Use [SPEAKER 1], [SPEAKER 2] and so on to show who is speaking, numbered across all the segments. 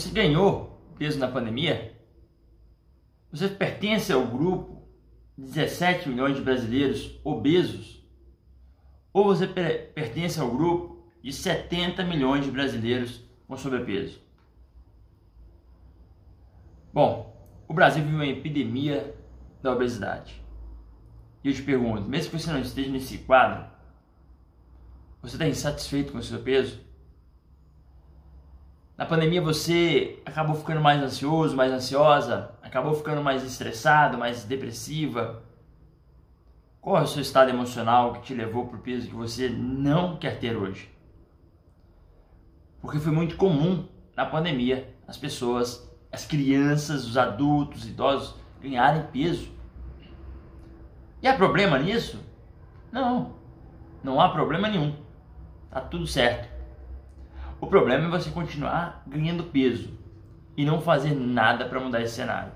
[SPEAKER 1] Você ganhou peso na pandemia? Você pertence ao grupo de 17 milhões de brasileiros obesos? Ou você pertence ao grupo de 70 milhões de brasileiros com sobrepeso? Bom, o Brasil vive uma epidemia da obesidade. E eu te pergunto, mesmo que você não esteja nesse quadro, você está insatisfeito com o seu peso? Na pandemia você acabou ficando mais ansioso, mais ansiosa, acabou ficando mais estressado, mais depressiva. Qual é o seu estado emocional que te levou para o peso que você não quer ter hoje? Porque foi muito comum na pandemia as pessoas, as crianças, os adultos, os idosos ganharem peso. E há problema nisso? Não, não há problema nenhum. Tá tudo certo. O problema é você continuar ganhando peso e não fazer nada para mudar esse cenário.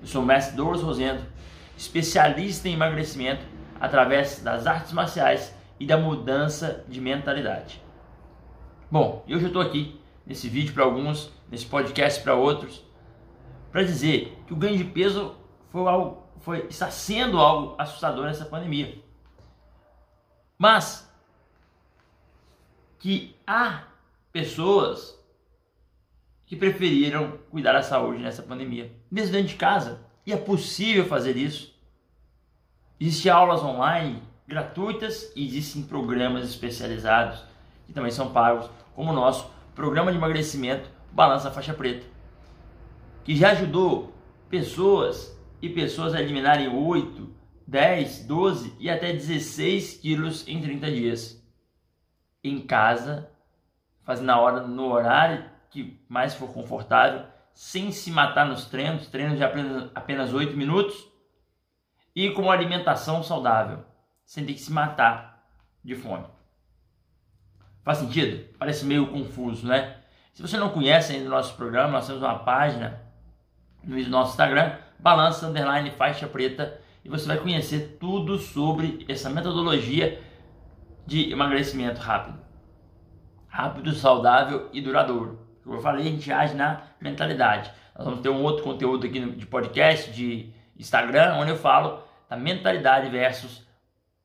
[SPEAKER 1] Eu sou o mestre Douglas Rosendo, especialista em emagrecimento através das artes marciais e da mudança de mentalidade. Bom, eu estou aqui nesse vídeo para alguns, nesse podcast para outros, para dizer que o ganho de peso foi algo, foi, está sendo algo assustador nessa pandemia. Mas que há pessoas que preferiram cuidar da saúde nessa pandemia, mesmo dentro de casa. E é possível fazer isso. Existem aulas online gratuitas e existem programas especializados que também são pagos, como o nosso programa de emagrecimento Balança Faixa Preta, que já ajudou pessoas e pessoas a eliminarem 8, 10, 12 e até 16 quilos em 30 dias em casa faz na hora, no horário que mais for confortável, sem se matar nos treinos, treinos de apenas, apenas 8 minutos, e com uma alimentação saudável, sem ter que se matar de fome. Faz sentido? Parece meio confuso, né? Se você não conhece ainda o nosso programa, nós temos uma página no nosso Instagram, balança underline faixa preta, e você vai conhecer tudo sobre essa metodologia de emagrecimento rápido rápido, saudável e duradouro. Como eu falei, a gente age na mentalidade. Nós vamos ter um outro conteúdo aqui de podcast, de Instagram, onde eu falo da mentalidade versus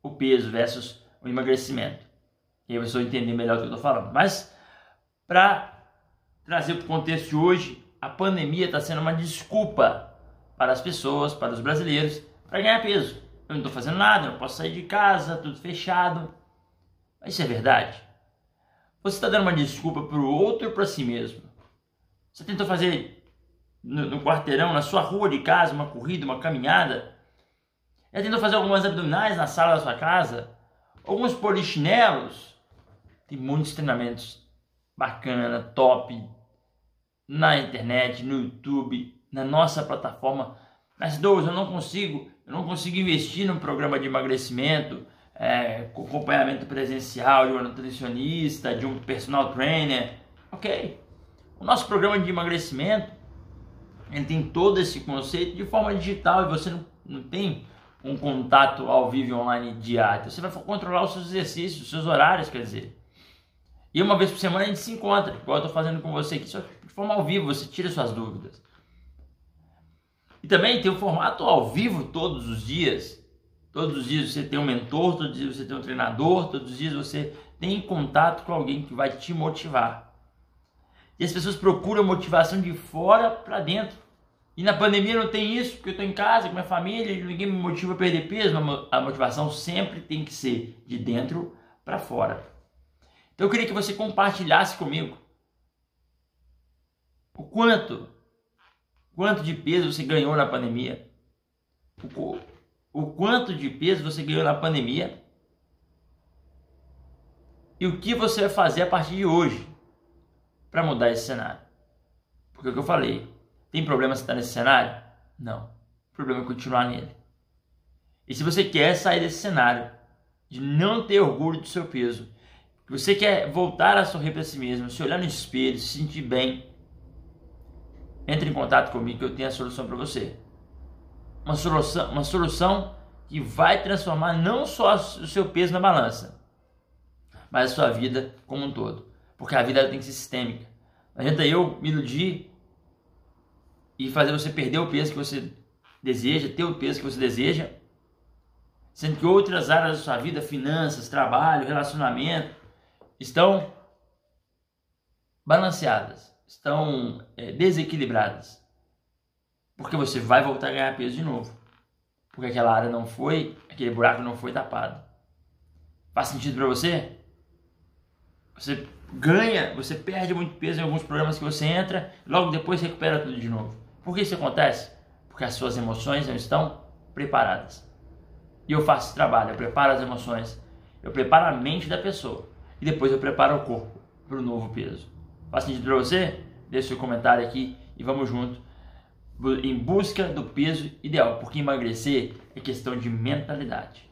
[SPEAKER 1] o peso, versus o emagrecimento. E aí você vai entender melhor o que eu estou falando. Mas, para trazer para o contexto de hoje, a pandemia está sendo uma desculpa para as pessoas, para os brasileiros, para ganhar peso. Eu não estou fazendo nada, não posso sair de casa, tudo fechado. Mas isso é verdade? Você está dando uma desculpa para o outro ou para si mesmo? Você tentou fazer no, no, quarteirão, na sua rua de casa, uma corrida, uma caminhada? Já tentou fazer algumas abdominais na sala da sua casa? Alguns polichinelos? Tem muitos treinamentos bacana, top, na internet, no YouTube, na nossa plataforma. Mas Douglas, eu não consigo, eu não consigo investir num programa de emagrecimento, é, com acompanhamento presencial de um nutricionista, de um personal trainer. Ok. O nosso programa de emagrecimento ele tem todo esse conceito de forma digital e você não, não tem um contato ao vivo online diário. Você vai controlar os seus exercícios, os seus horários, quer dizer. E uma vez por semana a gente se encontra, igual eu estou fazendo com você aqui, só de forma ao vivo, você tira suas dúvidas. E também tem o formato ao vivo todos os dias, Todos os dias você tem um mentor, todos os dias você tem um treinador, todos os dias você tem contato com alguém que vai te motivar. E as pessoas procuram motivação de fora para dentro. E na pandemia não tem isso, porque eu estou em casa com minha família, ninguém me motiva a perder peso. A motivação sempre tem que ser de dentro para fora. Então eu queria que você compartilhasse comigo o quanto, quanto de peso você ganhou na pandemia, o, o quanto de peso você ganhou na pandemia e o que você vai fazer a partir de hoje para mudar esse cenário. Porque o que eu falei, tem problema se estar nesse cenário? Não. O problema é continuar nele. E se você quer sair desse cenário, de não ter orgulho do seu peso, que você quer voltar a sorrir para si mesmo, se olhar no espelho, se sentir bem, entre em contato comigo que eu tenho a solução para você uma solução, uma solução que vai transformar não só o seu peso na balança, mas a sua vida como um todo. Porque a vida tem que ser sistêmica. Não adianta eu me iludir e fazer você perder o peso que você deseja, ter o peso que você deseja, sendo que outras áreas da sua vida, finanças, trabalho, relacionamento, estão balanceadas, estão é, desequilibradas. Porque você vai voltar a ganhar peso de novo. Porque aquela área não foi, aquele buraco não foi tapado. Faz sentido para você? Você ganha, você perde muito peso em alguns programas que você entra, logo depois recupera tudo de novo. Por que isso acontece? Porque as suas emoções não estão preparadas. E eu faço esse trabalho, eu preparo as emoções, eu preparo a mente da pessoa e depois eu preparo o corpo para o novo peso. Faz sentido para você? Deixe seu comentário aqui e vamos junto em busca do peso ideal, porque emagrecer é questão de mentalidade.